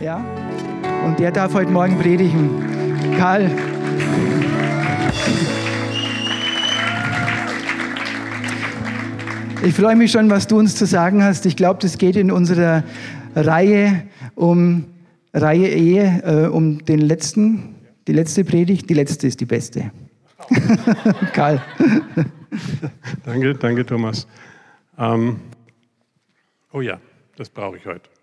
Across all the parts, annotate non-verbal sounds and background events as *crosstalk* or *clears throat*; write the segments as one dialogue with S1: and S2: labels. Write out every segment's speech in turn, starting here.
S1: Ja? Und der darf heute Morgen predigen. Karl. Ich freue mich schon, was du uns zu sagen hast. Ich glaube, das geht in unserer Reihe um Reihe Ehe äh, um den letzten, die letzte Predigt. Die letzte ist die beste. *laughs* Karl.
S2: danke, danke, Thomas. Ähm, oh ja, das brauche ich heute.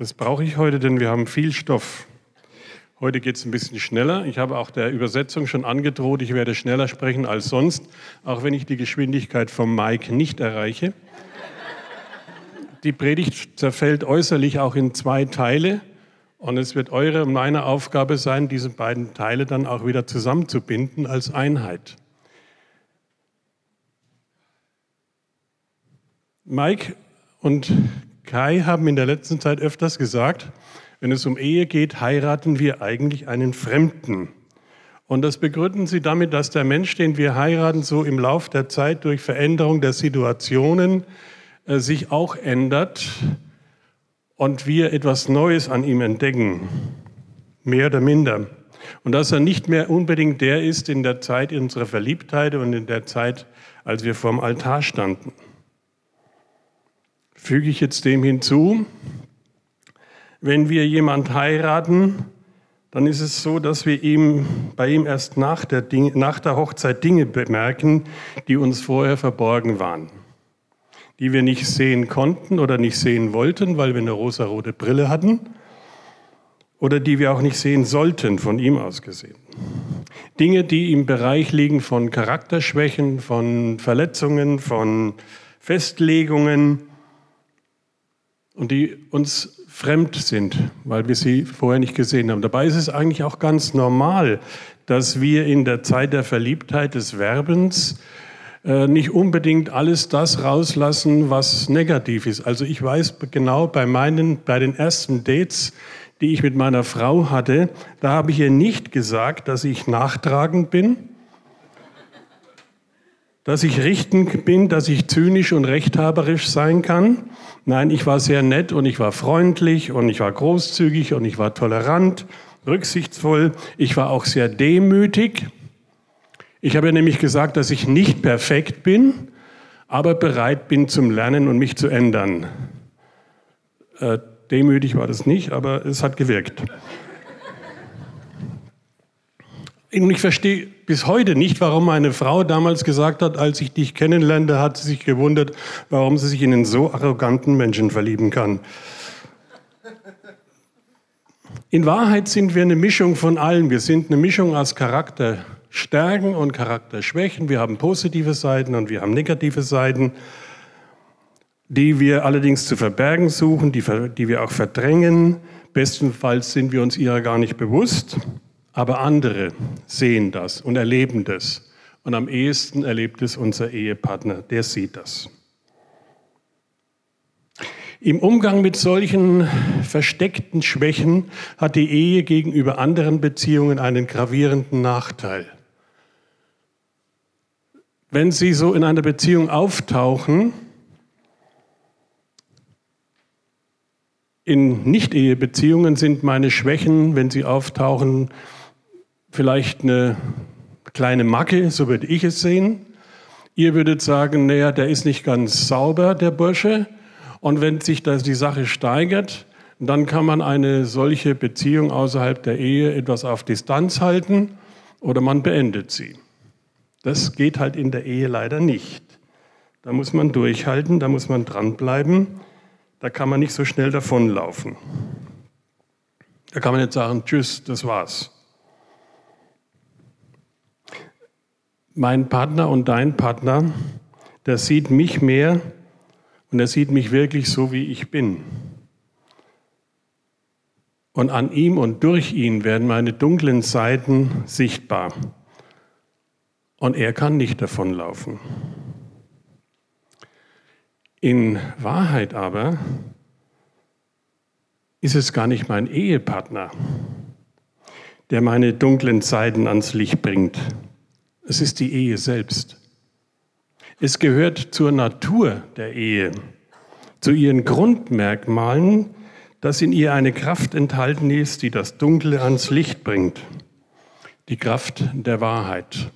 S2: Das brauche ich heute, denn wir haben viel Stoff. Heute geht es ein bisschen schneller. Ich habe auch der Übersetzung schon angedroht, ich werde schneller sprechen als sonst, auch wenn ich die Geschwindigkeit vom Mike nicht erreiche. Die Predigt zerfällt äußerlich auch in zwei Teile und es wird eure und meine Aufgabe sein, diese beiden Teile dann auch wieder zusammenzubinden als Einheit. Mike und Kai haben in der letzten Zeit öfters gesagt, wenn es um Ehe geht, heiraten wir eigentlich einen Fremden. Und das begründen sie damit, dass der Mensch, den wir heiraten, so im Lauf der Zeit durch Veränderung der Situationen äh, sich auch ändert und wir etwas Neues an ihm entdecken, mehr oder minder. Und dass er nicht mehr unbedingt der ist in der Zeit unserer Verliebtheit und in der Zeit, als wir vorm Altar standen. Füge ich jetzt dem hinzu, wenn wir jemand heiraten, dann ist es so, dass wir ihm, bei ihm erst nach der, Ding, nach der Hochzeit Dinge bemerken, die uns vorher verborgen waren, die wir nicht sehen konnten oder nicht sehen wollten, weil wir eine rosarote Brille hatten oder die wir auch nicht sehen sollten, von ihm aus gesehen. Dinge, die im Bereich liegen von Charakterschwächen, von Verletzungen, von Festlegungen und die uns fremd sind, weil wir sie vorher nicht gesehen haben. Dabei ist es eigentlich auch ganz normal, dass wir in der Zeit der Verliebtheit des Werbens äh, nicht unbedingt alles das rauslassen, was negativ ist. Also ich weiß genau bei meinen, bei den ersten Dates, die ich mit meiner Frau hatte, da habe ich ihr nicht gesagt, dass ich nachtragend bin, dass ich richtend bin, dass ich zynisch und rechthaberisch sein kann. Nein, ich war sehr nett und ich war freundlich und ich war großzügig und ich war tolerant, rücksichtsvoll. Ich war auch sehr demütig. Ich habe nämlich gesagt, dass ich nicht perfekt bin, aber bereit bin zum Lernen und mich zu ändern. Äh, demütig war das nicht, aber es hat gewirkt. Und ich verstehe bis heute nicht, warum meine Frau damals gesagt hat, als ich dich kennenlernte, hat sie sich gewundert, warum sie sich in einen so arroganten Menschen verlieben kann. In Wahrheit sind wir eine Mischung von allem. Wir sind eine Mischung aus Charakterstärken und Charakterschwächen. Wir haben positive Seiten und wir haben negative Seiten, die wir allerdings zu verbergen suchen, die, die wir auch verdrängen. Bestenfalls sind wir uns ihrer gar nicht bewusst. Aber andere sehen das und erleben das. Und am ehesten erlebt es unser Ehepartner, der sieht das. Im Umgang mit solchen versteckten Schwächen hat die Ehe gegenüber anderen Beziehungen einen gravierenden Nachteil. Wenn sie so in einer Beziehung auftauchen, in Nicht-Ehe-Beziehungen sind meine Schwächen, wenn sie auftauchen, vielleicht eine kleine Macke, so würde ich es sehen. Ihr würdet sagen, naja, der ist nicht ganz sauber, der Bursche. Und wenn sich das die Sache steigert, dann kann man eine solche Beziehung außerhalb der Ehe etwas auf Distanz halten oder man beendet sie. Das geht halt in der Ehe leider nicht. Da muss man durchhalten, da muss man dranbleiben, da kann man nicht so schnell davonlaufen. Da kann man nicht sagen, tschüss, das war's. Mein Partner und dein Partner, der sieht mich mehr und er sieht mich wirklich so, wie ich bin. Und an ihm und durch ihn werden meine dunklen Seiten sichtbar. Und er kann nicht davonlaufen. In Wahrheit aber ist es gar nicht mein Ehepartner, der meine dunklen Seiten ans Licht bringt, es ist die Ehe selbst. Es gehört zur Natur der Ehe, zu ihren Grundmerkmalen, dass in ihr eine Kraft enthalten ist, die das Dunkle ans Licht bringt. Die Kraft der Wahrheit.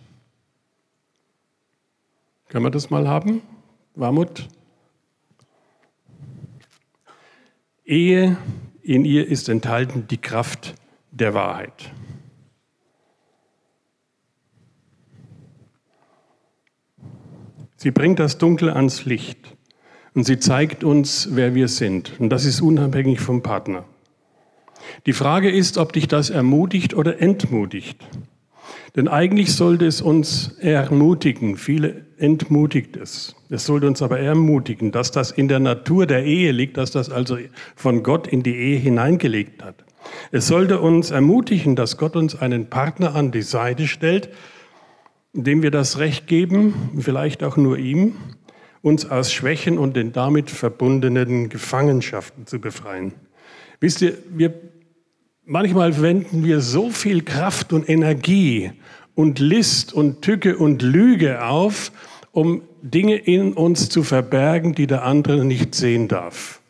S2: Können wir das mal haben? Warmut? Ehe, in ihr ist enthalten die Kraft der Wahrheit. Sie bringt das Dunkle ans Licht und sie zeigt uns, wer wir sind. Und das ist unabhängig vom Partner. Die Frage ist, ob dich das ermutigt oder entmutigt. Denn eigentlich sollte es uns ermutigen. Viele entmutigt es. Es sollte uns aber ermutigen, dass das in der Natur der Ehe liegt, dass das also von Gott in die Ehe hineingelegt hat. Es sollte uns ermutigen, dass Gott uns einen Partner an die Seite stellt, dem wir das Recht geben, vielleicht auch nur ihm, uns aus Schwächen und den damit verbundenen Gefangenschaften zu befreien. Wisst ihr, wir, manchmal wenden wir so viel Kraft und Energie und List und Tücke und Lüge auf, um Dinge in uns zu verbergen, die der andere nicht sehen darf.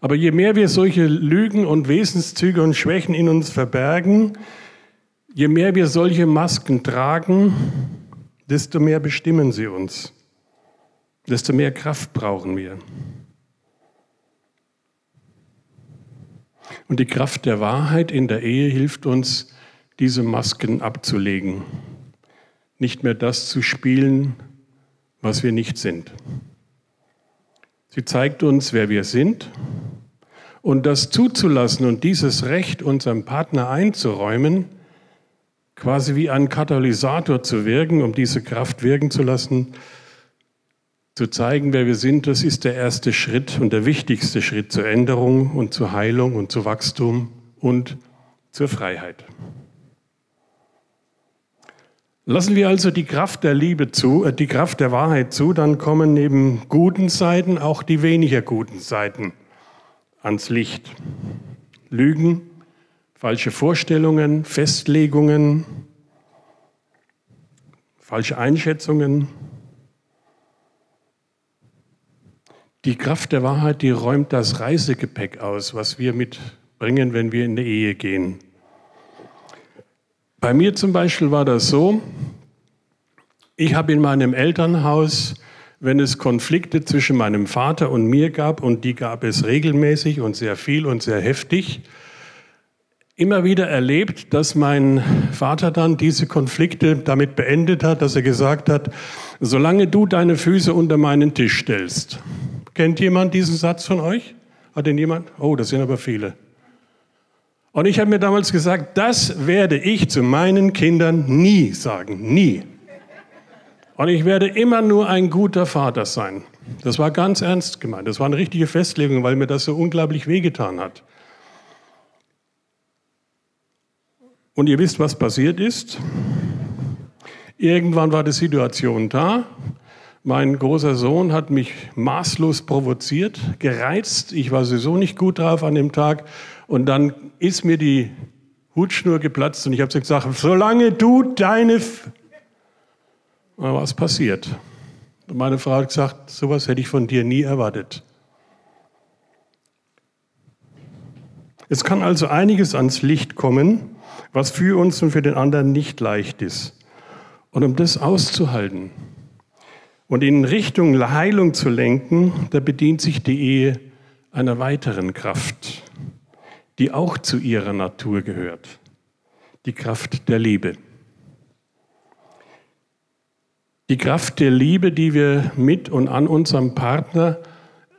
S2: Aber je mehr wir solche Lügen und Wesenszüge und Schwächen in uns verbergen, Je mehr wir solche Masken tragen, desto mehr bestimmen sie uns, desto mehr Kraft brauchen wir. Und die Kraft der Wahrheit in der Ehe hilft uns, diese Masken abzulegen, nicht mehr das zu spielen, was wir nicht sind. Sie zeigt uns, wer wir sind und das zuzulassen und dieses Recht unserem Partner einzuräumen, quasi wie ein Katalysator zu wirken, um diese Kraft wirken zu lassen, zu zeigen, wer wir sind, das ist der erste Schritt und der wichtigste Schritt zur Änderung und zur Heilung und zu Wachstum und zur Freiheit. Lassen wir also die Kraft der Liebe zu, äh, die Kraft der Wahrheit zu, dann kommen neben guten Seiten auch die weniger guten Seiten ans Licht. Lügen, falsche Vorstellungen, Festlegungen, falsche Einschätzungen. Die Kraft der Wahrheit, die räumt das Reisegepäck aus, was wir mitbringen, wenn wir in die Ehe gehen. Bei mir zum Beispiel war das so, ich habe in meinem Elternhaus, wenn es Konflikte zwischen meinem Vater und mir gab, und die gab es regelmäßig und sehr viel und sehr heftig, immer wieder erlebt, dass mein Vater dann diese Konflikte damit beendet hat, dass er gesagt hat, solange du deine Füße unter meinen Tisch stellst. Kennt jemand diesen Satz von euch? Hat den jemand? Oh, das sind aber viele. Und ich habe mir damals gesagt, das werde ich zu meinen Kindern nie sagen, nie. Und ich werde immer nur ein guter Vater sein. Das war ganz ernst gemeint. Das war eine richtige Festlegung, weil mir das so unglaublich wehgetan hat. Und ihr wisst, was passiert ist. Irgendwann war die Situation da. Mein großer Sohn hat mich maßlos provoziert, gereizt. Ich war sowieso nicht gut drauf an dem Tag. Und dann ist mir die Hutschnur geplatzt und ich habe gesagt, solange du deine... F was passiert? Und meine Frau hat gesagt, sowas hätte ich von dir nie erwartet. Es kann also einiges ans Licht kommen, was für uns und für den anderen nicht leicht ist. Und um das auszuhalten und in Richtung Heilung zu lenken, da bedient sich die Ehe einer weiteren Kraft, die auch zu ihrer Natur gehört, die Kraft der Liebe. Die Kraft der Liebe, die wir mit und an unserem Partner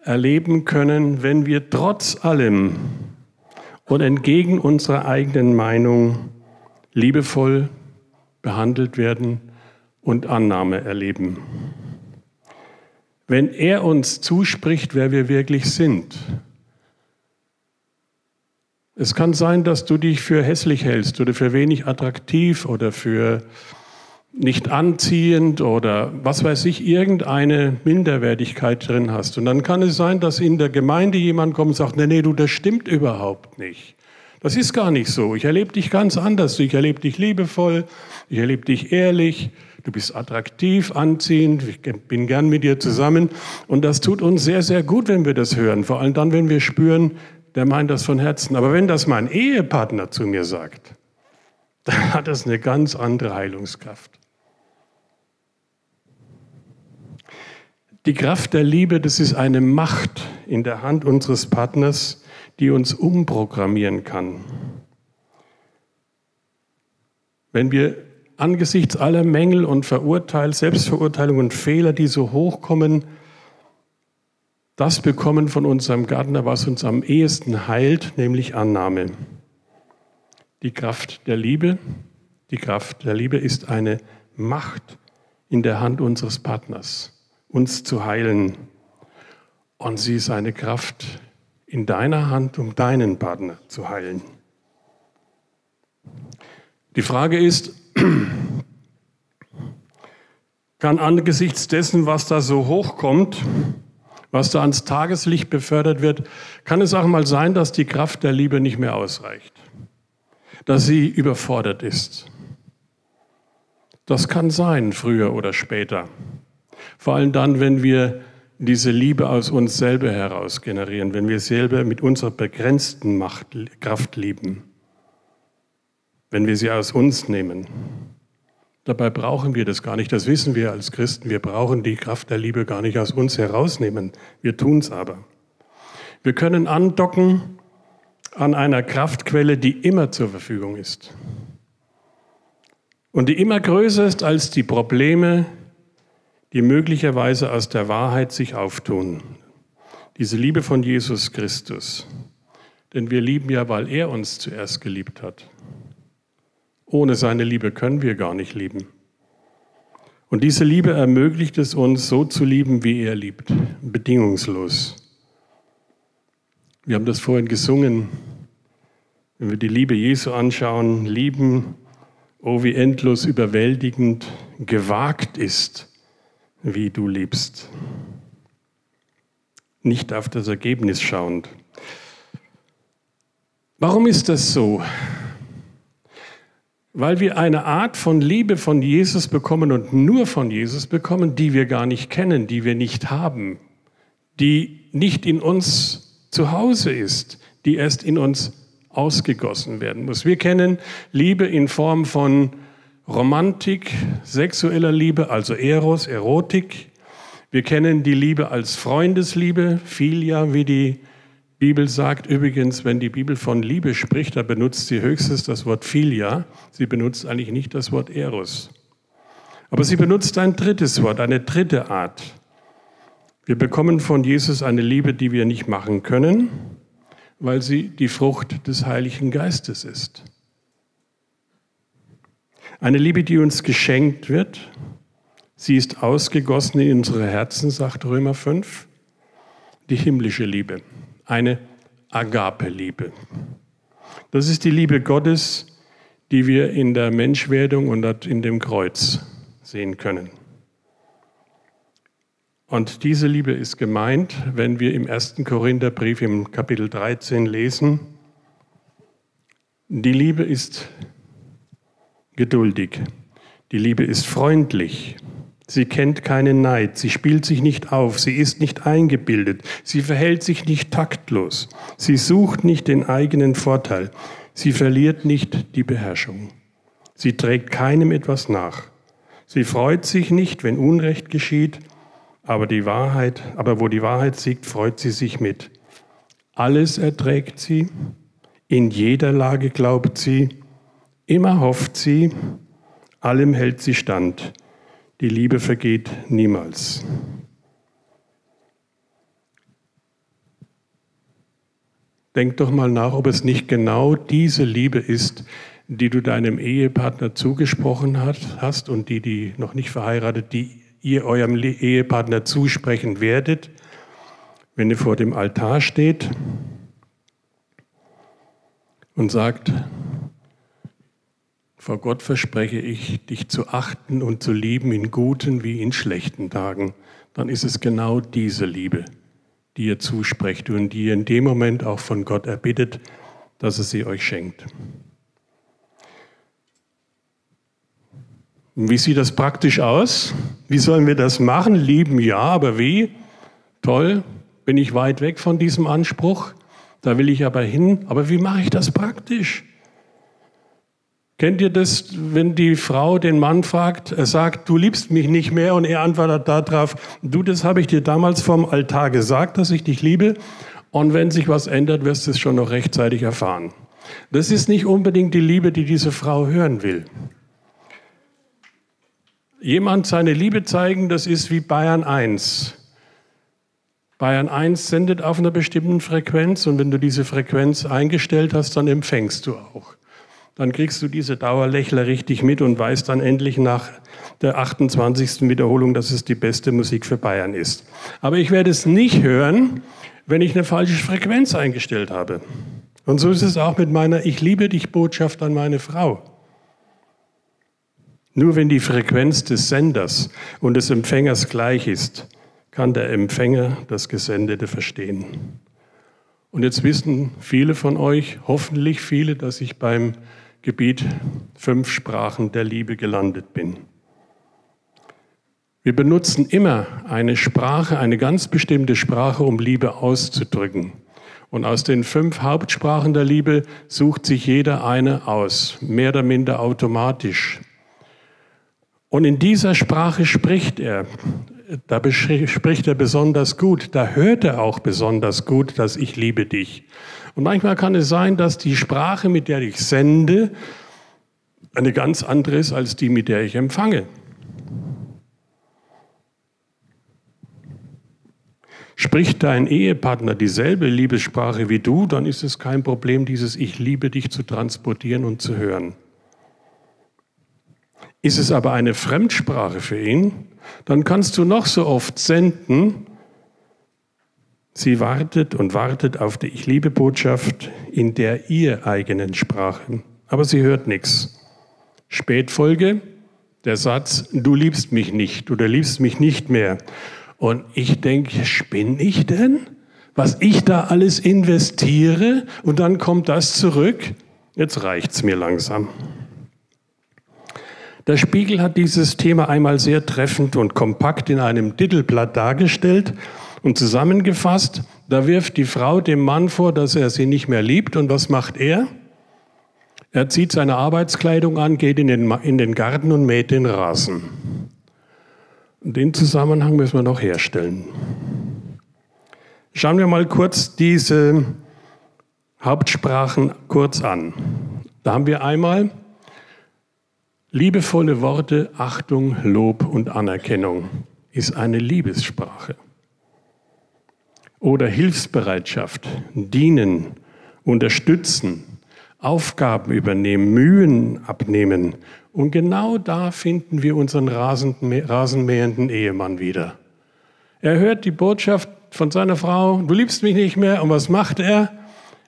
S2: erleben können, wenn wir trotz allem und entgegen unserer eigenen Meinung liebevoll behandelt werden und Annahme erleben. Wenn er uns zuspricht, wer wir wirklich sind. Es kann sein, dass du dich für hässlich hältst oder für wenig attraktiv oder für nicht anziehend oder was weiß ich, irgendeine Minderwertigkeit drin hast. Und dann kann es sein, dass in der Gemeinde jemand kommt und sagt, nee, nee, du, das stimmt überhaupt nicht. Das ist gar nicht so. Ich erlebe dich ganz anders. Ich erlebe dich liebevoll, ich erlebe dich ehrlich, Du bist attraktiv, anziehend, ich bin gern mit dir zusammen. Und das tut uns sehr, sehr gut, wenn wir das hören. Vor allem dann, wenn wir spüren, der meint das von Herzen. Aber wenn das mein Ehepartner zu mir sagt, *laughs* dann hat das eine ganz andere Heilungskraft. Die Kraft der Liebe, das ist eine Macht in der Hand unseres Partners, die uns umprogrammieren kann. Wenn wir angesichts aller Mängel und Verurteil, Selbstverurteilung und Fehler, die so hochkommen, das bekommen von unserem Gärtner, was uns am ehesten heilt, nämlich Annahme. Die Kraft der Liebe, die Kraft der Liebe ist eine Macht in der Hand unseres Partners uns zu heilen. Und sie ist eine Kraft in deiner Hand, um deinen Partner zu heilen. Die Frage ist, *clears throat* kann angesichts dessen, was da so hochkommt, was da ans Tageslicht befördert wird, kann es auch mal sein, dass die Kraft der Liebe nicht mehr ausreicht, dass sie überfordert ist. Das kann sein, früher oder später. Vor allem dann, wenn wir diese Liebe aus uns selber heraus generieren, wenn wir selber mit unserer begrenzten Macht, Kraft lieben, wenn wir sie aus uns nehmen. Dabei brauchen wir das gar nicht, das wissen wir als Christen. Wir brauchen die Kraft der Liebe gar nicht aus uns herausnehmen. Wir tun es aber. Wir können andocken an einer Kraftquelle, die immer zur Verfügung ist. Und die immer größer ist als die Probleme, die möglicherweise aus der Wahrheit sich auftun. Diese Liebe von Jesus Christus. Denn wir lieben ja, weil er uns zuerst geliebt hat. Ohne seine Liebe können wir gar nicht lieben. Und diese Liebe ermöglicht es uns, so zu lieben, wie er liebt, bedingungslos. Wir haben das vorhin gesungen. Wenn wir die Liebe Jesu anschauen, lieben, oh wie endlos überwältigend gewagt ist, wie du liebst. Nicht auf das Ergebnis schauend. Warum ist das so? Weil wir eine Art von Liebe von Jesus bekommen und nur von Jesus bekommen, die wir gar nicht kennen, die wir nicht haben, die nicht in uns zu Hause ist, die erst in uns ausgegossen werden muss. Wir kennen Liebe in Form von Romantik, sexueller Liebe, also Eros, Erotik. Wir kennen die Liebe als Freundesliebe, Philia, wie die Bibel sagt. Übrigens, wenn die Bibel von Liebe spricht, da benutzt sie höchstens das Wort Philia. Sie benutzt eigentlich nicht das Wort Eros. Aber sie benutzt ein drittes Wort, eine dritte Art. Wir bekommen von Jesus eine Liebe, die wir nicht machen können, weil sie die Frucht des Heiligen Geistes ist. Eine Liebe, die uns geschenkt wird. Sie ist ausgegossen in unsere Herzen, sagt Römer 5. Die himmlische Liebe. Eine Agape-Liebe. Das ist die Liebe Gottes, die wir in der Menschwerdung und in dem Kreuz sehen können. Und diese Liebe ist gemeint, wenn wir im ersten Korintherbrief im Kapitel 13 lesen. Die Liebe ist geduldig. Die Liebe ist freundlich. Sie kennt keinen Neid, sie spielt sich nicht auf, sie ist nicht eingebildet, sie verhält sich nicht taktlos, sie sucht nicht den eigenen Vorteil, sie verliert nicht die Beherrschung. Sie trägt keinem etwas nach. Sie freut sich nicht, wenn Unrecht geschieht, aber die Wahrheit, aber wo die Wahrheit siegt, freut sie sich mit. Alles erträgt sie, in jeder Lage glaubt sie, Immer hofft sie, allem hält sie stand. Die Liebe vergeht niemals. Denk doch mal nach, ob es nicht genau diese Liebe ist, die du deinem Ehepartner zugesprochen hast und die, die noch nicht verheiratet, die ihr eurem Ehepartner zusprechen werdet, wenn ihr vor dem Altar steht und sagt, vor Gott verspreche ich, dich zu achten und zu lieben in guten wie in schlechten Tagen. Dann ist es genau diese Liebe, die ihr zusprecht und die ihr in dem Moment auch von Gott erbittet, dass er sie euch schenkt. Wie sieht das praktisch aus? Wie sollen wir das machen? Lieben ja, aber wie? Toll, bin ich weit weg von diesem Anspruch. Da will ich aber hin. Aber wie mache ich das praktisch? Kennt ihr das, wenn die Frau den Mann fragt, er sagt, du liebst mich nicht mehr und er antwortet darauf, du, das habe ich dir damals vom Altar gesagt, dass ich dich liebe und wenn sich was ändert, wirst du es schon noch rechtzeitig erfahren. Das ist nicht unbedingt die Liebe, die diese Frau hören will. Jemand seine Liebe zeigen, das ist wie Bayern 1. Bayern 1 sendet auf einer bestimmten Frequenz und wenn du diese Frequenz eingestellt hast, dann empfängst du auch dann kriegst du diese Dauerlächler richtig mit und weißt dann endlich nach der 28. Wiederholung, dass es die beste Musik für Bayern ist. Aber ich werde es nicht hören, wenn ich eine falsche Frequenz eingestellt habe. Und so ist es auch mit meiner Ich liebe dich Botschaft an meine Frau. Nur wenn die Frequenz des Senders und des Empfängers gleich ist, kann der Empfänger das Gesendete verstehen. Und jetzt wissen viele von euch, hoffentlich viele, dass ich beim Gebiet fünf Sprachen der Liebe gelandet bin. Wir benutzen immer eine Sprache, eine ganz bestimmte Sprache, um Liebe auszudrücken. Und aus den fünf Hauptsprachen der Liebe sucht sich jeder eine aus, mehr oder minder automatisch. Und in dieser Sprache spricht er. Da spricht er besonders gut. Da hört er auch besonders gut, dass ich liebe dich. Und manchmal kann es sein, dass die Sprache, mit der ich sende, eine ganz andere ist als die, mit der ich empfange. Spricht dein Ehepartner dieselbe Liebessprache wie du, dann ist es kein Problem, dieses Ich liebe dich zu transportieren und zu hören. Ist es aber eine Fremdsprache für ihn, dann kannst du noch so oft senden, Sie wartet und wartet auf die Ich liebe Botschaft in der ihr eigenen Sprache. Aber sie hört nichts. Spätfolge, der Satz, du liebst mich nicht oder liebst mich nicht mehr. Und ich denke, spinne ich denn? Was ich da alles investiere und dann kommt das zurück? Jetzt reicht's mir langsam. Der Spiegel hat dieses Thema einmal sehr treffend und kompakt in einem Titelblatt dargestellt und zusammengefasst, da wirft die Frau dem Mann vor, dass er sie nicht mehr liebt. Und was macht er? Er zieht seine Arbeitskleidung an, geht in den, in den Garten und mäht den Rasen. Den Zusammenhang müssen wir noch herstellen. Schauen wir mal kurz diese Hauptsprachen kurz an. Da haben wir einmal liebevolle Worte, Achtung, Lob und Anerkennung ist eine Liebessprache oder Hilfsbereitschaft, dienen, unterstützen, Aufgaben übernehmen, Mühen abnehmen. Und genau da finden wir unseren rasenmähenden Ehemann wieder. Er hört die Botschaft von seiner Frau, du liebst mich nicht mehr. Und was macht er?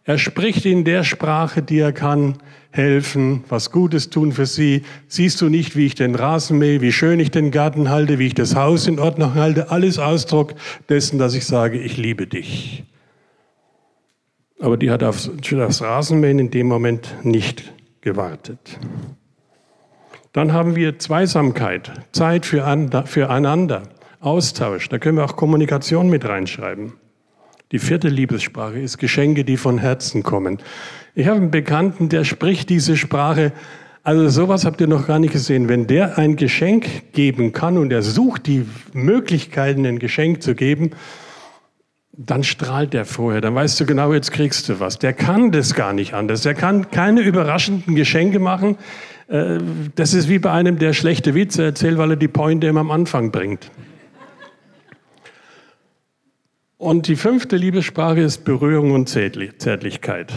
S2: Er spricht in der Sprache, die er kann, helfen, was Gutes tun für sie. Siehst du nicht, wie ich den Rasen mähe, wie schön ich den Garten halte, wie ich das Haus in Ordnung halte? Alles Ausdruck dessen, dass ich sage, ich liebe dich. Aber die hat auf das Rasenmähen in dem Moment nicht gewartet. Dann haben wir Zweisamkeit, Zeit füreinander, Austausch. Da können wir auch Kommunikation mit reinschreiben. Die vierte Liebessprache ist Geschenke, die von Herzen kommen. Ich habe einen Bekannten, der spricht diese Sprache. Also sowas habt ihr noch gar nicht gesehen. Wenn der ein Geschenk geben kann und er sucht die Möglichkeiten, ein Geschenk zu geben, dann strahlt der vorher. Dann weißt du genau, jetzt kriegst du was. Der kann das gar nicht anders. Der kann keine überraschenden Geschenke machen. Äh, das ist wie bei einem, der schlechte Witze erzählt, weil er die Pointe immer am Anfang bringt. Und die fünfte Liebessprache ist Berührung und Zärtlichkeit.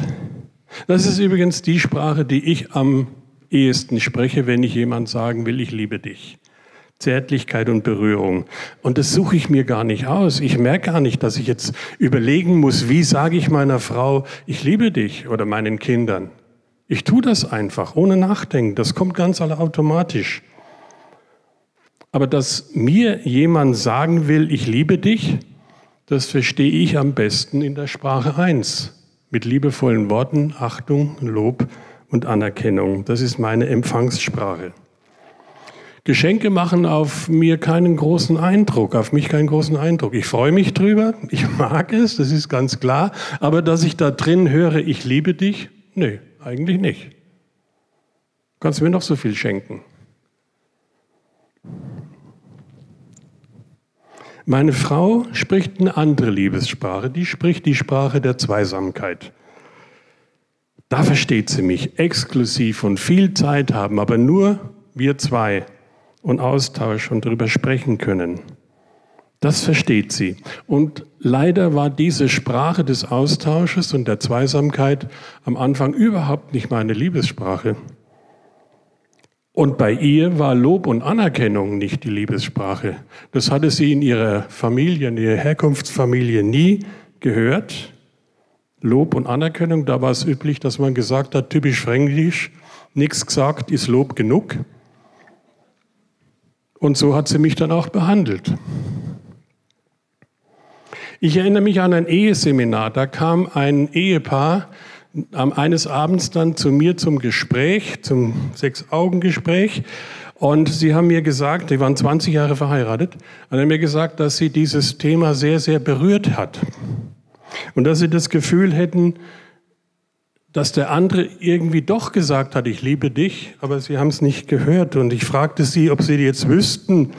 S2: Das ist übrigens die Sprache, die ich am ehesten spreche, wenn ich jemand sagen will, ich liebe dich. Zärtlichkeit und Berührung. Und das suche ich mir gar nicht aus. Ich merke gar nicht, dass ich jetzt überlegen muss, wie sage ich meiner Frau, ich liebe dich oder meinen Kindern. Ich tue das einfach, ohne Nachdenken. Das kommt ganz automatisch. Aber dass mir jemand sagen will, ich liebe dich, das verstehe ich am besten in der Sprache 1. Mit liebevollen Worten, Achtung, Lob und Anerkennung. Das ist meine Empfangssprache. Geschenke machen auf mir keinen großen Eindruck, auf mich keinen großen Eindruck. Ich freue mich drüber, ich mag es, das ist ganz klar, aber dass ich da drin höre, ich liebe dich, nee, eigentlich nicht. Kannst du mir noch so viel schenken? Meine Frau spricht eine andere Liebessprache, die spricht die Sprache der Zweisamkeit. Da versteht sie mich exklusiv und viel Zeit haben, aber nur wir zwei und Austausch und darüber sprechen können. Das versteht sie. Und leider war diese Sprache des Austausches und der Zweisamkeit am Anfang überhaupt nicht meine Liebessprache. Und bei ihr war Lob und Anerkennung nicht die Liebessprache. Das hatte sie in ihrer Familie, in ihrer Herkunftsfamilie nie gehört. Lob und Anerkennung, da war es üblich, dass man gesagt hat, typisch fränkisch, nichts gesagt ist Lob genug. Und so hat sie mich dann auch behandelt. Ich erinnere mich an ein Eheseminar. Da kam ein Ehepaar eines Abends dann zu mir zum Gespräch, zum Sechs-Augen-Gespräch. Und sie haben mir gesagt, sie waren 20 Jahre verheiratet, und haben mir gesagt, dass sie dieses Thema sehr, sehr berührt hat. Und dass sie das Gefühl hätten, dass der andere irgendwie doch gesagt hat, ich liebe dich, aber sie haben es nicht gehört. Und ich fragte sie, ob sie jetzt wüssten,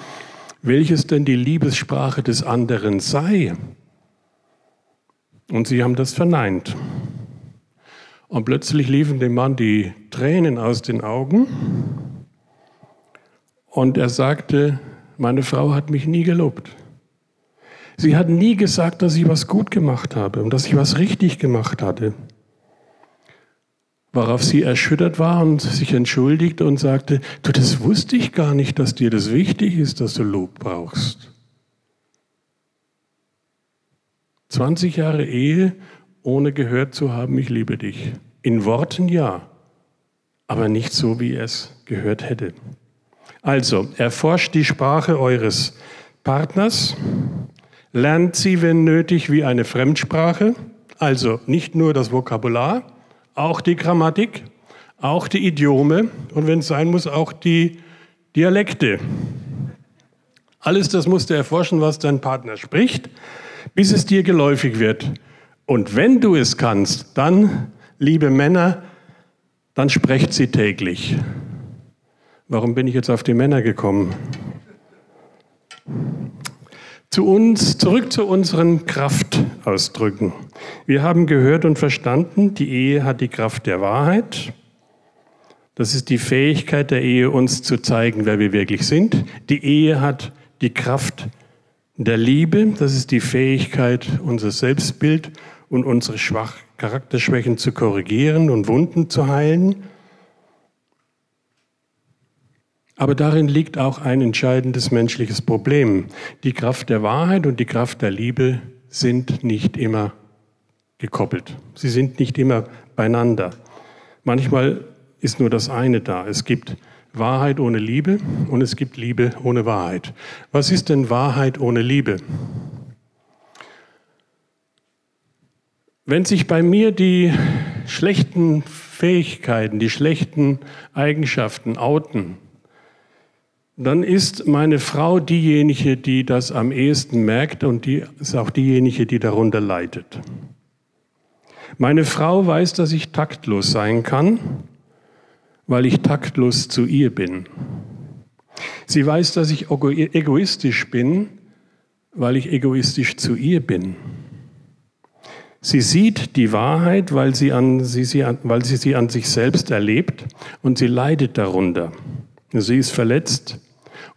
S2: welches denn die Liebessprache des anderen sei. Und sie haben das verneint. Und plötzlich liefen dem Mann die Tränen aus den Augen. Und er sagte, meine Frau hat mich nie gelobt. Sie hat nie gesagt, dass ich was gut gemacht habe und dass ich was richtig gemacht hatte. Worauf sie erschüttert war und sich entschuldigte und sagte, du, das wusste ich gar nicht, dass dir das wichtig ist, dass du Lob brauchst. 20 Jahre Ehe, ohne gehört zu haben, ich liebe dich. In Worten ja, aber nicht so, wie er es gehört hätte. Also, erforscht die Sprache eures Partners, lernt sie, wenn nötig, wie eine Fremdsprache, also nicht nur das Vokabular, auch die Grammatik, auch die Idiome und wenn es sein muss, auch die Dialekte. Alles das musst du erforschen, was dein Partner spricht, bis es dir geläufig wird. Und wenn du es kannst, dann, liebe Männer, dann sprecht sie täglich. Warum bin ich jetzt auf die Männer gekommen? Zu uns, zurück zu unseren Kraftausdrücken. Wir haben gehört und verstanden, die Ehe hat die Kraft der Wahrheit. Das ist die Fähigkeit der Ehe, uns zu zeigen, wer wir wirklich sind. Die Ehe hat die Kraft der Liebe. Das ist die Fähigkeit, unser Selbstbild und unsere Schwach Charakterschwächen zu korrigieren und Wunden zu heilen. Aber darin liegt auch ein entscheidendes menschliches Problem. Die Kraft der Wahrheit und die Kraft der Liebe sind nicht immer gekoppelt. Sie sind nicht immer beieinander. Manchmal ist nur das eine da. Es gibt Wahrheit ohne Liebe und es gibt Liebe ohne Wahrheit. Was ist denn Wahrheit ohne Liebe? Wenn sich bei mir die schlechten Fähigkeiten, die schlechten Eigenschaften outen, dann ist meine Frau diejenige, die das am ehesten merkt und die ist auch diejenige, die darunter leidet. Meine Frau weiß, dass ich taktlos sein kann, weil ich taktlos zu ihr bin. Sie weiß, dass ich egoistisch bin, weil ich egoistisch zu ihr bin. Sie sieht die Wahrheit, weil sie, an, sie, sie, weil sie sie an sich selbst erlebt und sie leidet darunter. Sie ist verletzt,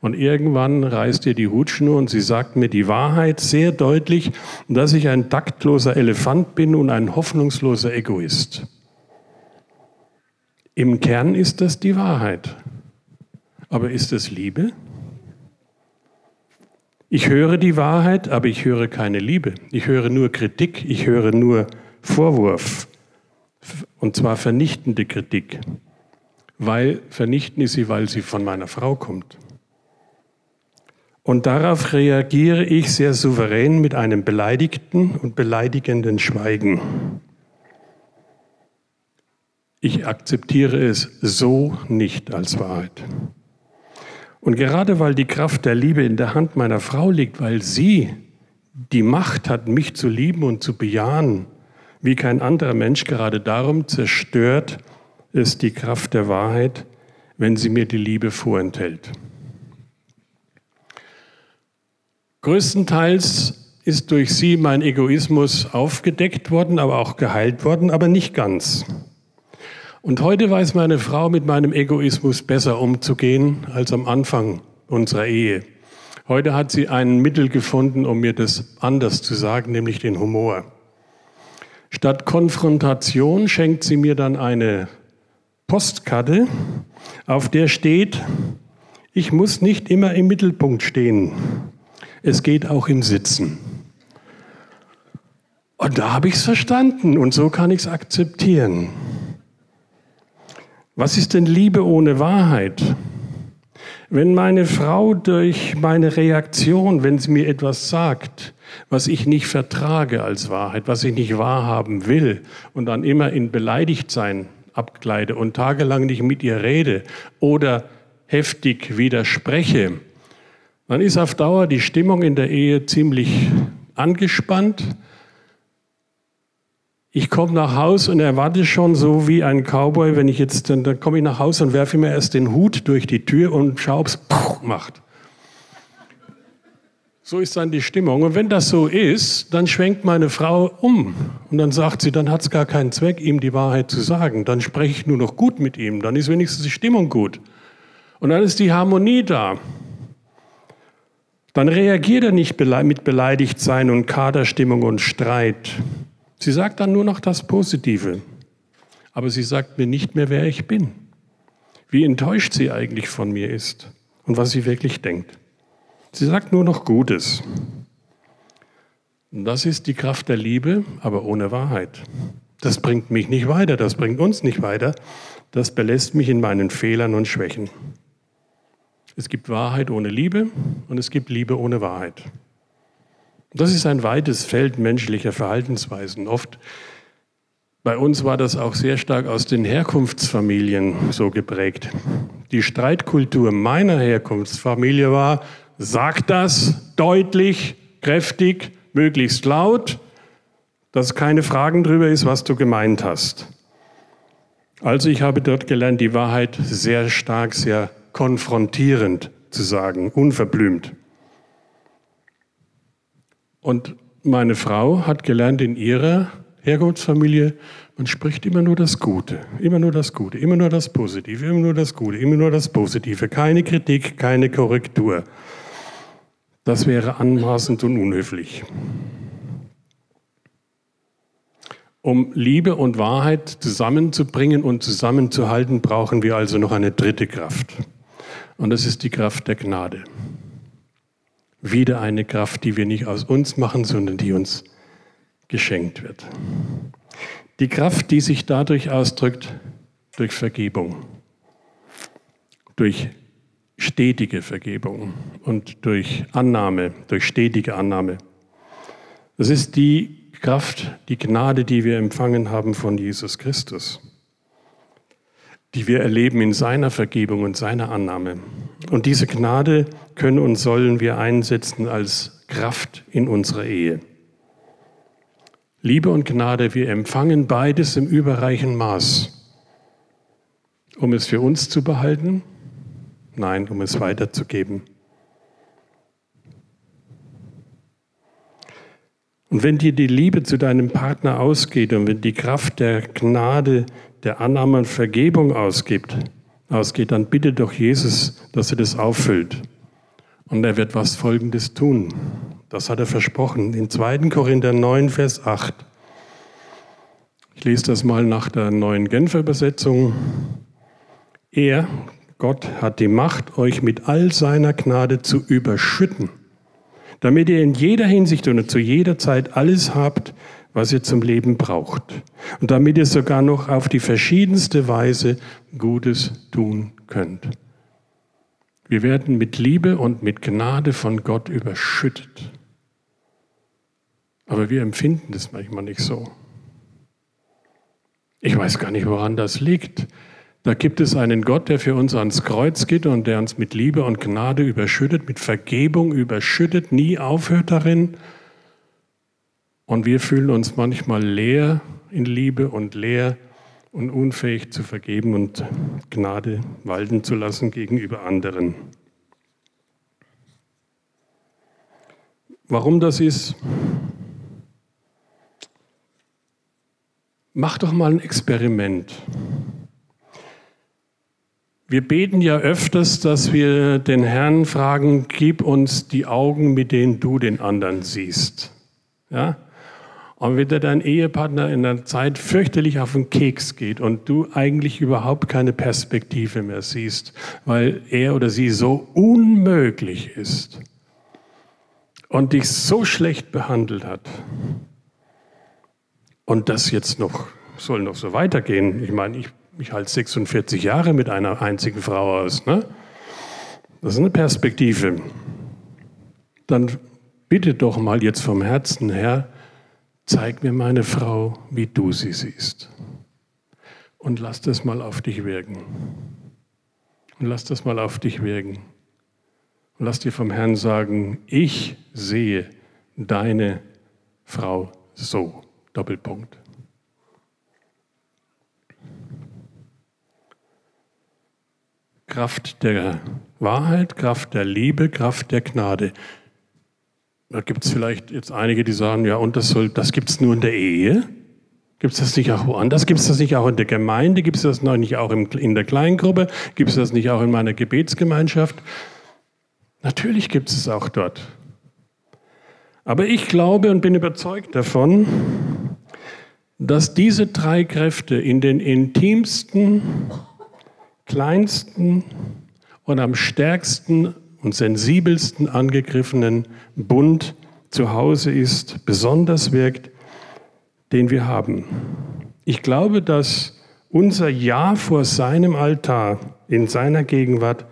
S2: und irgendwann reißt ihr die Hutschnur und sie sagt mir die Wahrheit sehr deutlich, dass ich ein taktloser Elefant bin und ein hoffnungsloser Egoist. Im Kern ist das die Wahrheit. Aber ist es Liebe? Ich höre die Wahrheit, aber ich höre keine Liebe. Ich höre nur Kritik, ich höre nur Vorwurf. Und zwar vernichtende Kritik. Weil vernichten ist sie, weil sie von meiner Frau kommt. Und darauf reagiere ich sehr souverän mit einem beleidigten und beleidigenden Schweigen. Ich akzeptiere es so nicht als Wahrheit. Und gerade weil die Kraft der Liebe in der Hand meiner Frau liegt, weil sie die Macht hat, mich zu lieben und zu bejahen, wie kein anderer Mensch, gerade darum zerstört es die Kraft der Wahrheit, wenn sie mir die Liebe vorenthält. Größtenteils ist durch sie mein Egoismus aufgedeckt worden, aber auch geheilt worden, aber nicht ganz. Und heute weiß meine Frau mit meinem Egoismus besser umzugehen als am Anfang unserer Ehe. Heute hat sie ein Mittel gefunden, um mir das anders zu sagen, nämlich den Humor. Statt Konfrontation schenkt sie mir dann eine Postkarte, auf der steht, ich muss nicht immer im Mittelpunkt stehen. Es geht auch im Sitzen. Und da habe ich es verstanden und so kann ich es akzeptieren. Was ist denn Liebe ohne Wahrheit? Wenn meine Frau durch meine Reaktion, wenn sie mir etwas sagt, was ich nicht vertrage als Wahrheit, was ich nicht wahrhaben will und dann immer in Beleidigtsein abkleide und tagelang nicht mit ihr rede oder heftig widerspreche, dann ist auf Dauer die Stimmung in der Ehe ziemlich angespannt. Ich komme nach Hause und erwarte schon so wie ein Cowboy, wenn ich jetzt, dann, dann komme ich nach Hause und werfe mir erst den Hut durch die Tür und schaue, ob es macht. So ist dann die Stimmung. Und wenn das so ist, dann schwenkt meine Frau um. Und dann sagt sie, dann hat es gar keinen Zweck, ihm die Wahrheit zu sagen. Dann spreche ich nur noch gut mit ihm. Dann ist wenigstens die Stimmung gut. Und dann ist die Harmonie da. Dann reagiert er nicht mit Beleidigtsein und Kaderstimmung und Streit. Sie sagt dann nur noch das Positive. Aber sie sagt mir nicht mehr, wer ich bin. Wie enttäuscht sie eigentlich von mir ist und was sie wirklich denkt. Sie sagt nur noch Gutes. Das ist die Kraft der Liebe, aber ohne Wahrheit. Das bringt mich nicht weiter, das bringt uns nicht weiter, das belässt mich in meinen Fehlern und Schwächen. Es gibt Wahrheit ohne Liebe und es gibt Liebe ohne Wahrheit. Das ist ein weites Feld menschlicher Verhaltensweisen. Oft bei uns war das auch sehr stark aus den Herkunftsfamilien so geprägt. Die Streitkultur meiner Herkunftsfamilie war, Sag das deutlich, kräftig, möglichst laut, dass keine Fragen drüber ist, was du gemeint hast. Also ich habe dort gelernt, die Wahrheit sehr stark, sehr konfrontierend zu sagen, unverblümt. Und meine Frau hat gelernt in ihrer Herkunftsfamilie, man spricht immer nur das Gute, immer nur das Gute, immer nur das Positive, immer nur das Gute, immer nur das Positive, keine Kritik, keine Korrektur. Das wäre anmaßend und unhöflich. Um Liebe und Wahrheit zusammenzubringen und zusammenzuhalten, brauchen wir also noch eine dritte Kraft. Und das ist die Kraft der Gnade. Wieder eine Kraft, die wir nicht aus uns machen, sondern die uns geschenkt wird. Die Kraft, die sich dadurch ausdrückt, durch Vergebung, durch stetige Vergebung und durch Annahme, durch stetige Annahme. Das ist die Kraft, die Gnade, die wir empfangen haben von Jesus Christus, die wir erleben in seiner Vergebung und seiner Annahme. Und diese Gnade können und sollen wir einsetzen als Kraft in unserer Ehe. Liebe und Gnade, wir empfangen beides im überreichen Maß, um es für uns zu behalten Nein, um es weiterzugeben. Und wenn dir die Liebe zu deinem Partner ausgeht und wenn die Kraft der Gnade, der Annahme und Vergebung ausgibt, ausgeht, dann bitte doch Jesus, dass er das auffüllt. Und er wird was Folgendes tun. Das hat er versprochen. In 2. Korinther 9, Vers 8. Ich lese das mal nach der neuen Genfer Übersetzung. Er, Gott hat die Macht, euch mit all seiner Gnade zu überschütten, damit ihr in jeder Hinsicht und zu jeder Zeit alles habt, was ihr zum Leben braucht. Und damit ihr sogar noch auf die verschiedenste Weise Gutes tun könnt. Wir werden mit Liebe und mit Gnade von Gott überschüttet. Aber wir empfinden das manchmal nicht so. Ich weiß gar nicht, woran das liegt Da gibt es einen Gott, der für uns ans Kreuz geht und der uns mit Liebe und Gnade überschüttet, mit Vergebung überschüttet, nie aufhört darin. Und wir fühlen uns manchmal leer in Liebe und leer und unfähig zu vergeben und Gnade walten zu lassen gegenüber anderen. Warum das ist? Mach doch mal ein Experiment. Wir beten ja öfters, dass wir den Herrn fragen, gib uns die Augen, mit denen du den anderen siehst. Ja? Und wenn dir dein Ehepartner in der Zeit fürchterlich auf den Keks geht und du eigentlich überhaupt keine Perspektive mehr siehst, weil er oder sie so unmöglich ist und dich so schlecht behandelt hat und das jetzt noch soll noch so weitergehen. Ich meine, ich ich halte 46 Jahre mit einer einzigen Frau aus. Ne? Das ist eine Perspektive. Dann bitte doch mal jetzt vom Herzen her, zeig mir meine Frau, wie du sie siehst. Und lass das mal auf dich wirken. Und lass das mal auf dich wirken. Und lass dir vom Herrn sagen, ich sehe deine Frau so. Doppelpunkt. Kraft der Wahrheit, Kraft der Liebe, Kraft der Gnade. Da gibt es vielleicht jetzt einige, die sagen, ja, und das, das gibt es nur in der Ehe? Gibt es das nicht auch woanders? Gibt es das nicht auch in der Gemeinde? Gibt es das noch nicht auch in der Kleingruppe? Gibt es das nicht auch in meiner Gebetsgemeinschaft? Natürlich gibt es es auch dort. Aber ich glaube und bin überzeugt davon, dass diese drei Kräfte in den intimsten kleinsten und am stärksten und sensibelsten angegriffenen Bund zu Hause ist, besonders wirkt, den wir haben. Ich glaube, dass unser Ja vor seinem Altar in seiner Gegenwart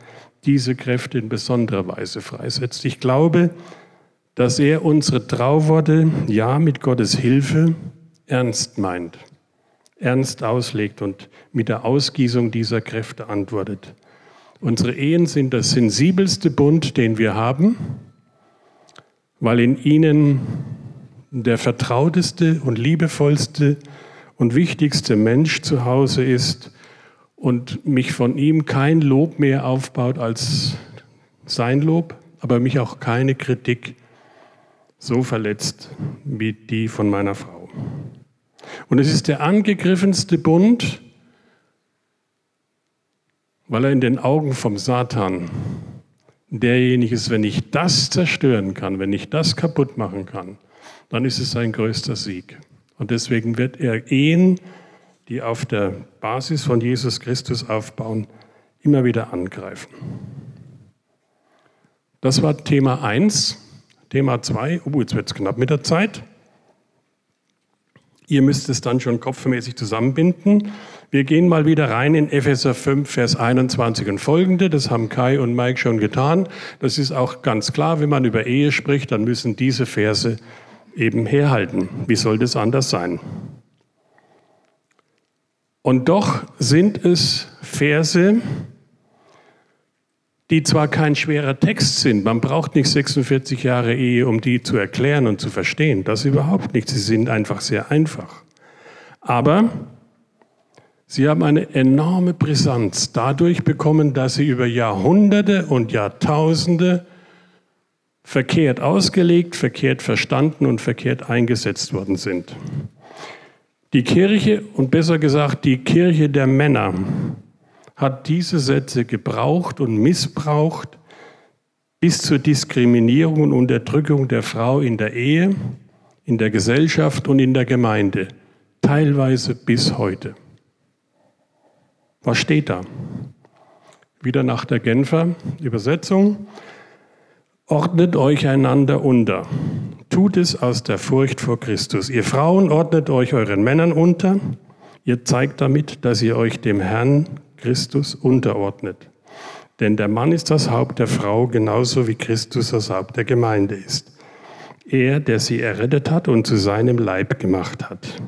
S2: diese Kräfte in besonderer Weise freisetzt. Ich glaube, dass er unsere Trauworte Ja mit Gottes Hilfe ernst meint ernst auslegt und mit der Ausgießung dieser Kräfte antwortet. Unsere Ehen sind das sensibelste Bund, den wir haben, weil in ihnen der vertrauteste und liebevollste und wichtigste Mensch zu Hause ist und mich von ihm kein Lob mehr aufbaut als sein Lob, aber mich auch keine Kritik so verletzt wie die von meiner Frau. Und es ist der angegriffenste Bund, weil er in den Augen vom Satan derjenige ist, wenn ich das zerstören kann, wenn ich das kaputt machen kann, dann ist es sein größter Sieg. Und deswegen wird er Ehen, die auf der Basis von Jesus Christus aufbauen, immer wieder angreifen. Das war Thema 1. Thema 2, oh, jetzt wird es knapp mit der Zeit. Ihr müsst es dann schon kopfmäßig zusammenbinden. Wir gehen mal wieder rein in Epheser 5, Vers 21 und folgende. Das haben Kai und Mike schon getan. Das ist auch ganz klar, wenn man über Ehe spricht, dann müssen diese Verse eben herhalten. Wie soll das anders sein? Und doch sind es Verse, die zwar kein schwerer Text sind, man braucht nicht 46 Jahre Ehe, um die zu erklären und zu verstehen, das überhaupt nicht, sie sind einfach sehr einfach. Aber sie haben eine enorme Brisanz dadurch bekommen, dass sie über Jahrhunderte und Jahrtausende verkehrt ausgelegt, verkehrt verstanden und verkehrt eingesetzt worden sind. Die Kirche und besser gesagt die Kirche der Männer hat diese Sätze gebraucht und missbraucht bis zur Diskriminierung und Unterdrückung der Frau in der Ehe, in der Gesellschaft und in der Gemeinde, teilweise bis heute. Was steht da? Wieder nach der Genfer Übersetzung. Ordnet euch einander unter. Tut es aus der Furcht vor Christus. Ihr Frauen ordnet euch euren Männern unter. Ihr zeigt damit, dass ihr euch dem Herrn Christus unterordnet. Denn der Mann ist das Haupt der Frau, genauso wie Christus das Haupt der Gemeinde ist. Er, der sie errettet hat und zu seinem Leib gemacht hat.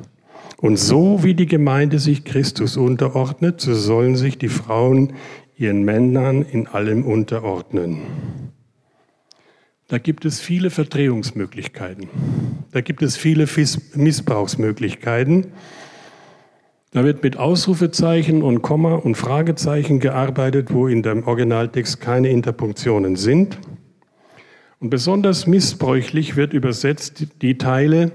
S2: Und so wie die Gemeinde sich Christus unterordnet, so sollen sich die Frauen ihren Männern in allem unterordnen. Da gibt es viele Verdrehungsmöglichkeiten. Da gibt es viele Missbrauchsmöglichkeiten. Da wird mit Ausrufezeichen und Komma und Fragezeichen gearbeitet, wo in dem Originaltext keine Interpunktionen sind. Und besonders missbräuchlich wird übersetzt die Teile,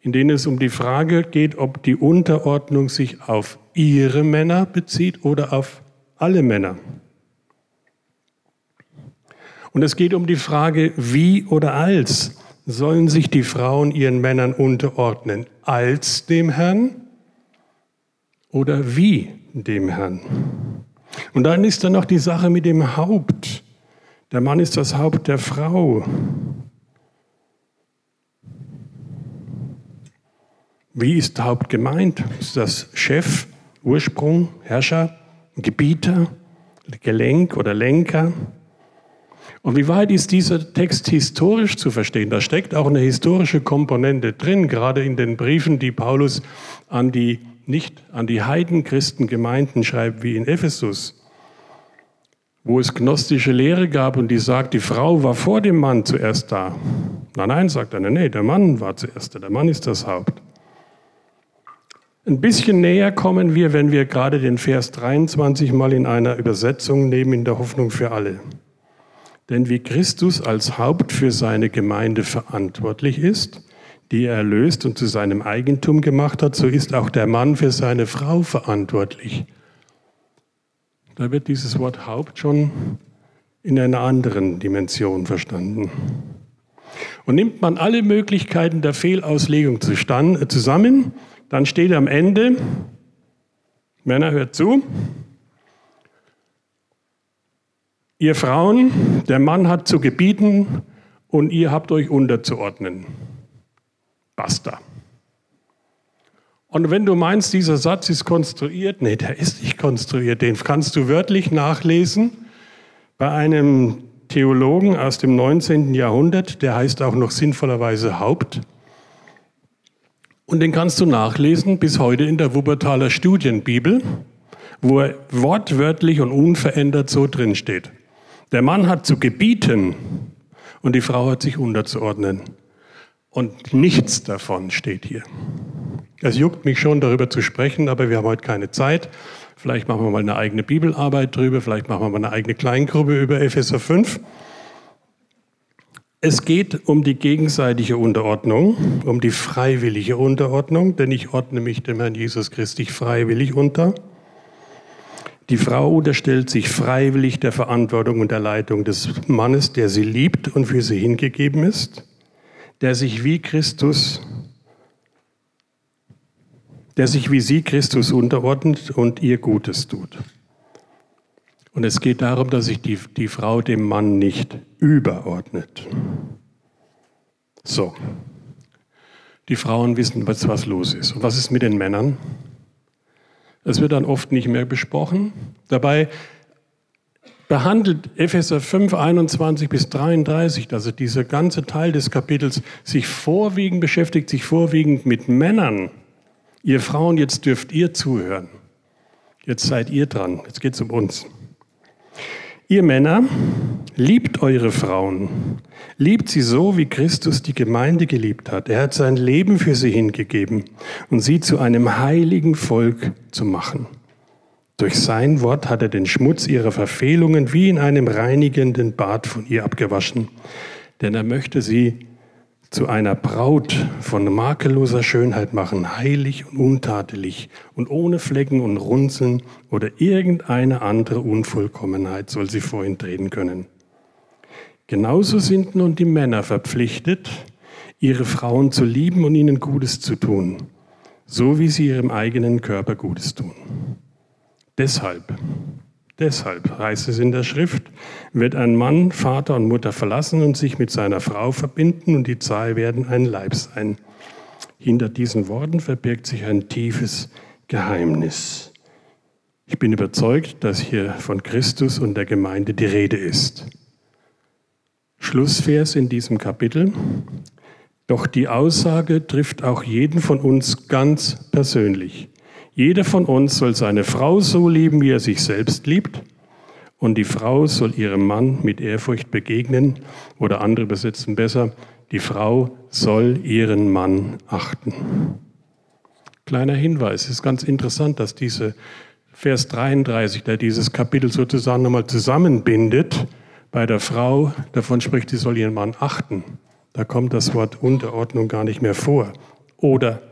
S2: in denen es um die Frage geht, ob die Unterordnung sich auf ihre Männer bezieht oder auf alle Männer. Und es geht um die Frage, wie oder als sollen sich die Frauen ihren Männern unterordnen? Als dem Herrn oder wie dem Herrn? Und dann ist da noch die Sache mit dem Haupt. Der Mann ist das Haupt der Frau. Wie ist Haupt gemeint? Ist das Chef, Ursprung, Herrscher, Gebieter, Gelenk oder Lenker? Und wie weit ist dieser Text historisch zu verstehen? Da steckt auch eine historische Komponente drin, gerade in den Briefen, die Paulus an die nicht an die Heidenchristen-Gemeinden schreibt, wie in Ephesus, wo es gnostische Lehre gab und die sagt, die Frau war vor dem Mann zuerst da. Nein, nein, sagt er, nee, der Mann war zuerst da, der Mann ist das Haupt. Ein bisschen näher kommen wir, wenn wir gerade den Vers 23 mal in einer Übersetzung nehmen, in der Hoffnung für alle. Denn wie Christus als Haupt für seine Gemeinde verantwortlich ist, die er erlöst und zu seinem Eigentum gemacht hat, so ist auch der Mann für seine Frau verantwortlich. Da wird dieses Wort Haupt schon in einer anderen Dimension verstanden. Und nimmt man alle Möglichkeiten der Fehlauslegung zusammen, dann steht am Ende, Männer hört zu, Ihr Frauen, der Mann hat zu gebieten und ihr habt euch unterzuordnen. Basta. Und wenn du meinst, dieser Satz ist konstruiert, nee, der ist nicht konstruiert, den kannst du wörtlich nachlesen bei einem Theologen aus dem 19. Jahrhundert, der heißt auch noch sinnvollerweise Haupt. Und den kannst du nachlesen bis heute in der Wuppertaler Studienbibel, wo er wortwörtlich und unverändert so drin steht. Der Mann hat zu gebieten und die Frau hat sich unterzuordnen. Und nichts davon steht hier. Es juckt mich schon, darüber zu sprechen, aber wir haben heute keine Zeit. Vielleicht machen wir mal eine eigene Bibelarbeit drüber, vielleicht machen wir mal eine eigene Kleingruppe über Epheser 5. Es geht um die gegenseitige Unterordnung, um die freiwillige Unterordnung, denn ich ordne mich dem Herrn Jesus Christus freiwillig unter. Die Frau unterstellt sich freiwillig der Verantwortung und der Leitung des Mannes, der sie liebt und für sie hingegeben ist, der sich wie Christus, der sich wie sie Christus unterordnet und ihr Gutes tut. Und es geht darum, dass sich die, die Frau dem Mann nicht überordnet. So. Die Frauen wissen, was, was los ist. Und was ist mit den Männern? Das wird dann oft nicht mehr besprochen. Dabei behandelt Epheser 5, 21 bis 33, also dieser ganze Teil des Kapitels, sich vorwiegend beschäftigt, sich vorwiegend mit Männern. Ihr Frauen, jetzt dürft ihr zuhören. Jetzt seid ihr dran. Jetzt geht es um uns. Ihr Männer, liebt eure Frauen. Liebt sie so, wie Christus die Gemeinde geliebt hat. Er hat sein Leben für sie hingegeben und sie zu einem heiligen Volk zu machen. Durch sein Wort hat er den Schmutz ihrer Verfehlungen wie in einem reinigenden Bad von ihr abgewaschen. Denn er möchte sie zu einer Braut von makelloser Schönheit machen, heilig und untadelig und ohne Flecken und Runzeln oder irgendeine andere Unvollkommenheit soll sie vor ihn treten können. Genauso sind nun die Männer verpflichtet, ihre Frauen zu lieben und ihnen Gutes zu tun, so wie sie ihrem eigenen Körper Gutes tun. Deshalb Deshalb heißt es in der Schrift, wird ein Mann Vater und Mutter verlassen und sich mit seiner Frau verbinden und die zwei werden ein Leib sein. Hinter diesen Worten verbirgt sich ein tiefes Geheimnis. Ich bin überzeugt, dass hier von Christus und der Gemeinde die Rede ist. Schlussvers in diesem Kapitel. Doch die Aussage trifft auch jeden von uns ganz persönlich. Jeder von uns soll seine Frau so lieben, wie er sich selbst liebt. Und die Frau soll ihrem Mann mit Ehrfurcht begegnen. Oder andere übersetzen besser, die Frau soll ihren Mann achten. Kleiner Hinweis, es ist ganz interessant, dass diese Vers 33, der dieses Kapitel sozusagen nochmal zusammenbindet, bei der Frau davon spricht, sie soll ihren Mann achten. Da kommt das Wort Unterordnung gar nicht mehr vor. Oder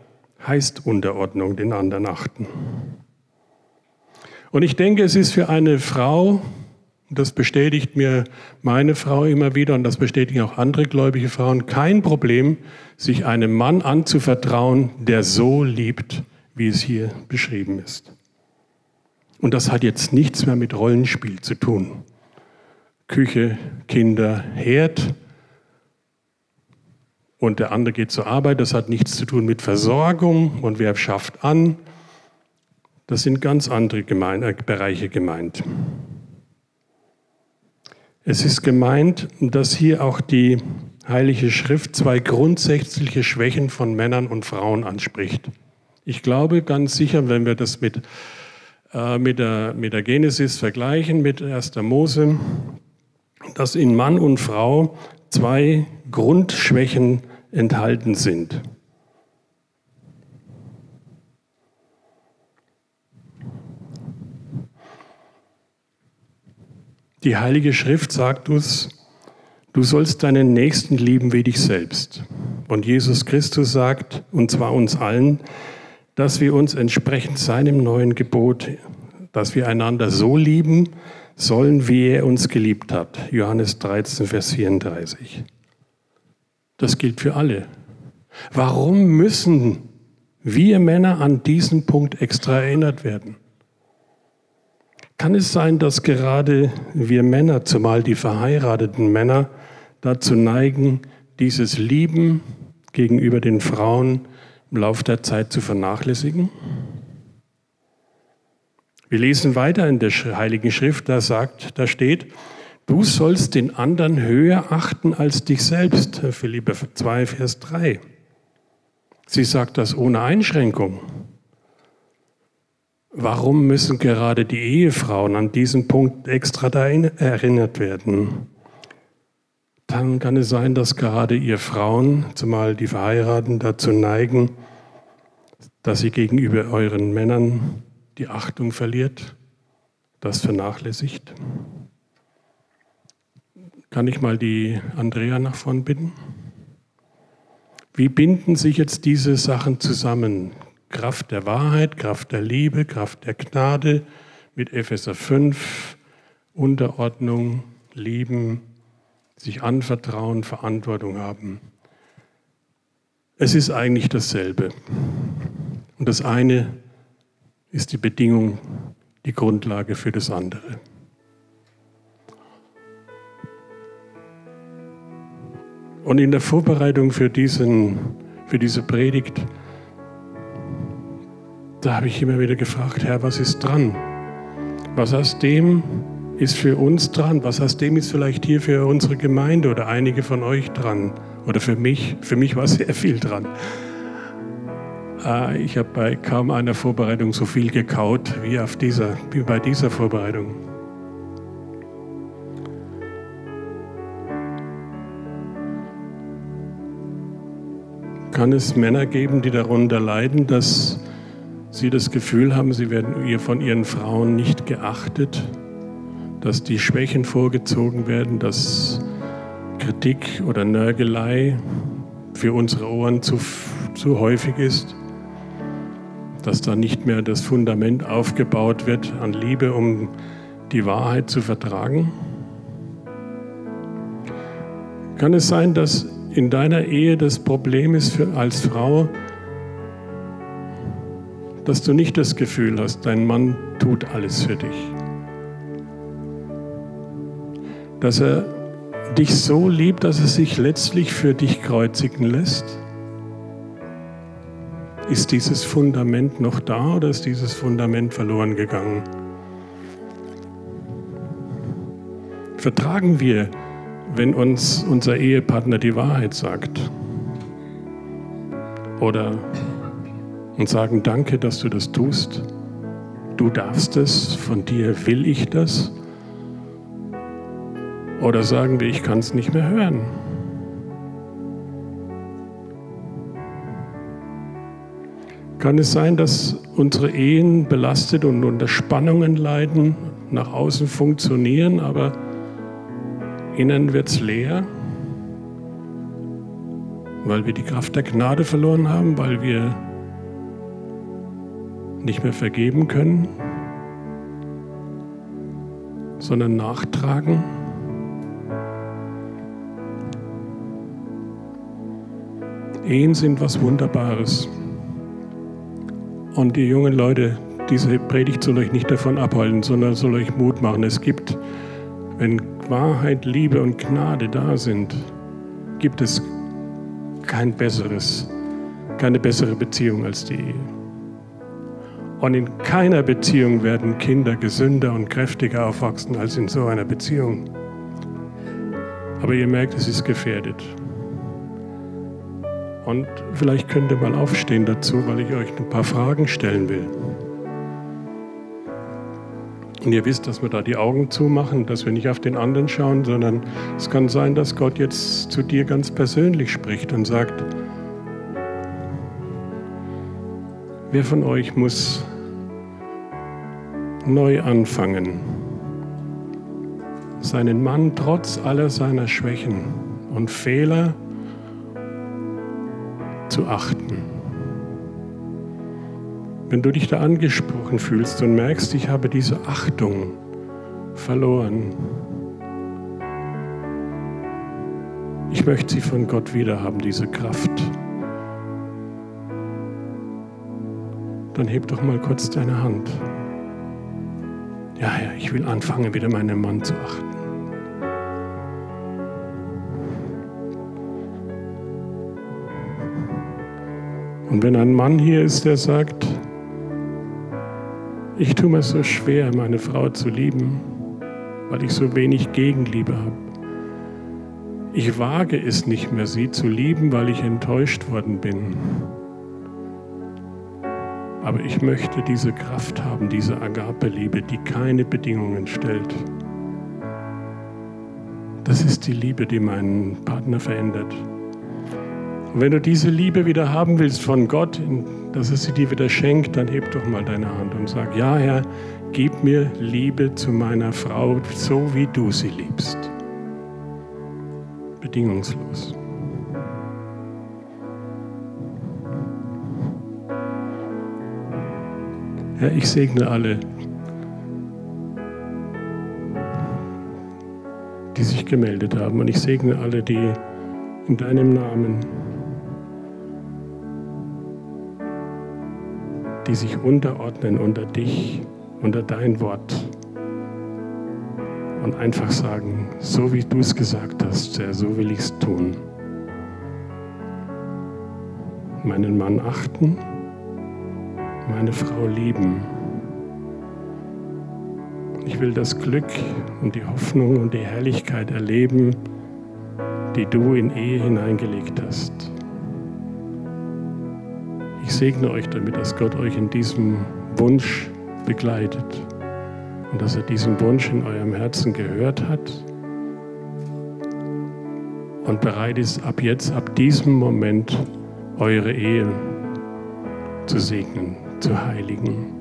S2: heißt Unterordnung, den anderen achten. Und ich denke, es ist für eine Frau, das bestätigt mir meine Frau immer wieder und das bestätigen auch andere gläubige Frauen, kein Problem, sich einem Mann anzuvertrauen, der so liebt, wie es hier beschrieben ist. Und das hat jetzt nichts mehr mit Rollenspiel zu tun. Küche, Kinder, Herd und der andere geht zur Arbeit. Das hat nichts zu tun mit Versorgung und wer schafft an. Das sind ganz andere Gemein äh, Bereiche gemeint. Es ist gemeint, dass hier auch die Heilige Schrift zwei grundsätzliche Schwächen von Männern und Frauen anspricht. Ich glaube ganz sicher, wenn wir das mit, äh, mit, der, mit der Genesis vergleichen, mit 1. Mose, dass in Mann und Frau zwei Grundschwächen enthalten sind. Die Heilige Schrift sagt uns, du sollst deinen Nächsten lieben wie dich selbst. Und Jesus Christus sagt, und zwar uns allen, dass wir uns entsprechend seinem neuen Gebot, dass wir einander so lieben sollen, wie er uns geliebt hat. Johannes 13, Vers 34. Das gilt für alle. Warum müssen wir Männer an diesen Punkt extra erinnert werden? Kann es sein, dass gerade wir Männer, zumal die verheirateten Männer, dazu neigen, dieses Lieben gegenüber den Frauen im Laufe der Zeit zu vernachlässigen? Wir lesen weiter in der Heiligen Schrift, da sagt, da steht, du sollst den anderen höher achten als dich selbst, Philippe 2, Vers 3. Sie sagt das ohne Einschränkung. Warum müssen gerade die Ehefrauen an diesen Punkt extra erinnert werden? Dann kann es sein, dass gerade ihr Frauen, zumal die Verheirateten, dazu neigen, dass sie gegenüber euren Männern die Achtung verliert, das vernachlässigt. Kann ich mal die Andrea nach vorn bitten? Wie binden sich jetzt diese Sachen zusammen? Kraft der Wahrheit, Kraft der Liebe, Kraft der Gnade mit Epheser 5, Unterordnung, Lieben, sich anvertrauen, Verantwortung haben. Es ist eigentlich dasselbe. Und das eine ist die Bedingung, die Grundlage für das andere. Und in der Vorbereitung für, diesen, für diese Predigt da habe ich immer wieder gefragt, Herr, was ist dran? Was aus dem ist für uns dran? Was aus dem ist vielleicht hier für unsere Gemeinde oder einige von euch dran? Oder für mich? Für mich war sehr viel dran. Äh, ich habe bei kaum einer Vorbereitung so viel gekaut wie, auf dieser, wie bei dieser Vorbereitung. Kann es Männer geben, die darunter leiden, dass Sie das Gefühl haben, Sie werden von Ihren Frauen nicht geachtet, dass die Schwächen vorgezogen werden, dass Kritik oder Nörgelei für unsere Ohren zu, zu häufig ist, dass da nicht mehr das Fundament aufgebaut wird an Liebe, um die Wahrheit zu vertragen? Kann es sein, dass in deiner Ehe das Problem ist für, als Frau, dass du nicht das Gefühl hast, dein Mann tut alles für dich. Dass er dich so liebt, dass er sich letztlich für dich kreuzigen lässt. Ist dieses Fundament noch da oder ist dieses Fundament verloren gegangen? Vertragen wir, wenn uns unser Ehepartner die Wahrheit sagt? Oder und sagen, danke, dass du das tust. Du darfst es, von dir will ich das. Oder sagen wir, ich kann es nicht mehr hören. Kann es sein, dass unsere Ehen belastet und unter Spannungen leiden, nach außen funktionieren, aber innen wird es leer? weil wir die Kraft der Gnade verloren haben, weil wir nicht mehr vergeben können, sondern nachtragen. Ehen sind was Wunderbares. Und die jungen Leute, diese Predigt soll euch nicht davon abhalten, sondern soll euch Mut machen. Es gibt, wenn Wahrheit, Liebe und Gnade da sind, gibt es kein besseres, keine bessere Beziehung als die Ehe. Und in keiner Beziehung werden Kinder gesünder und kräftiger aufwachsen als in so einer Beziehung. Aber ihr merkt, es ist gefährdet. Und vielleicht könnt ihr mal aufstehen dazu, weil ich euch ein paar Fragen stellen will. Und ihr wisst, dass wir da die Augen zumachen, dass wir nicht auf den anderen schauen, sondern es kann sein, dass Gott jetzt zu dir ganz persönlich spricht und sagt, wer von euch muss neu anfangen, seinen Mann trotz aller seiner Schwächen und Fehler zu achten? Wenn du dich da angesprochen fühlst und merkst, ich habe diese Achtung verloren, ich möchte sie von Gott wiederhaben, diese Kraft, dann heb doch mal kurz deine Hand. Ja, ja, ich will anfangen, wieder meinen Mann zu achten. Und wenn ein Mann hier ist, der sagt, ich tue mir so schwer, meine Frau zu lieben, weil ich so wenig Gegenliebe habe. Ich wage es nicht mehr, sie zu lieben, weil ich enttäuscht worden bin. Aber ich möchte diese Kraft haben, diese Agape-Liebe, die keine Bedingungen stellt. Das ist die Liebe, die meinen Partner verändert. Und wenn du diese Liebe wieder haben willst von Gott, dass er sie dir wieder schenkt, dann heb doch mal deine Hand und sag, ja Herr, gib mir Liebe zu meiner Frau, so wie du sie liebst. Bedingungslos. Herr, ich segne alle, die sich gemeldet haben. Und ich segne alle, die in deinem Namen die sich unterordnen unter dich, unter dein Wort und einfach sagen, so wie du es gesagt hast, Herr, so will ich es tun. Meinen Mann achten, meine Frau lieben. Ich will das Glück und die Hoffnung und die Herrlichkeit erleben, die du in Ehe hineingelegt hast. Segne euch damit, dass Gott euch in diesem Wunsch begleitet und dass er diesen Wunsch in eurem Herzen gehört hat und bereit ist, ab jetzt, ab diesem Moment eure Ehe zu segnen, zu heiligen.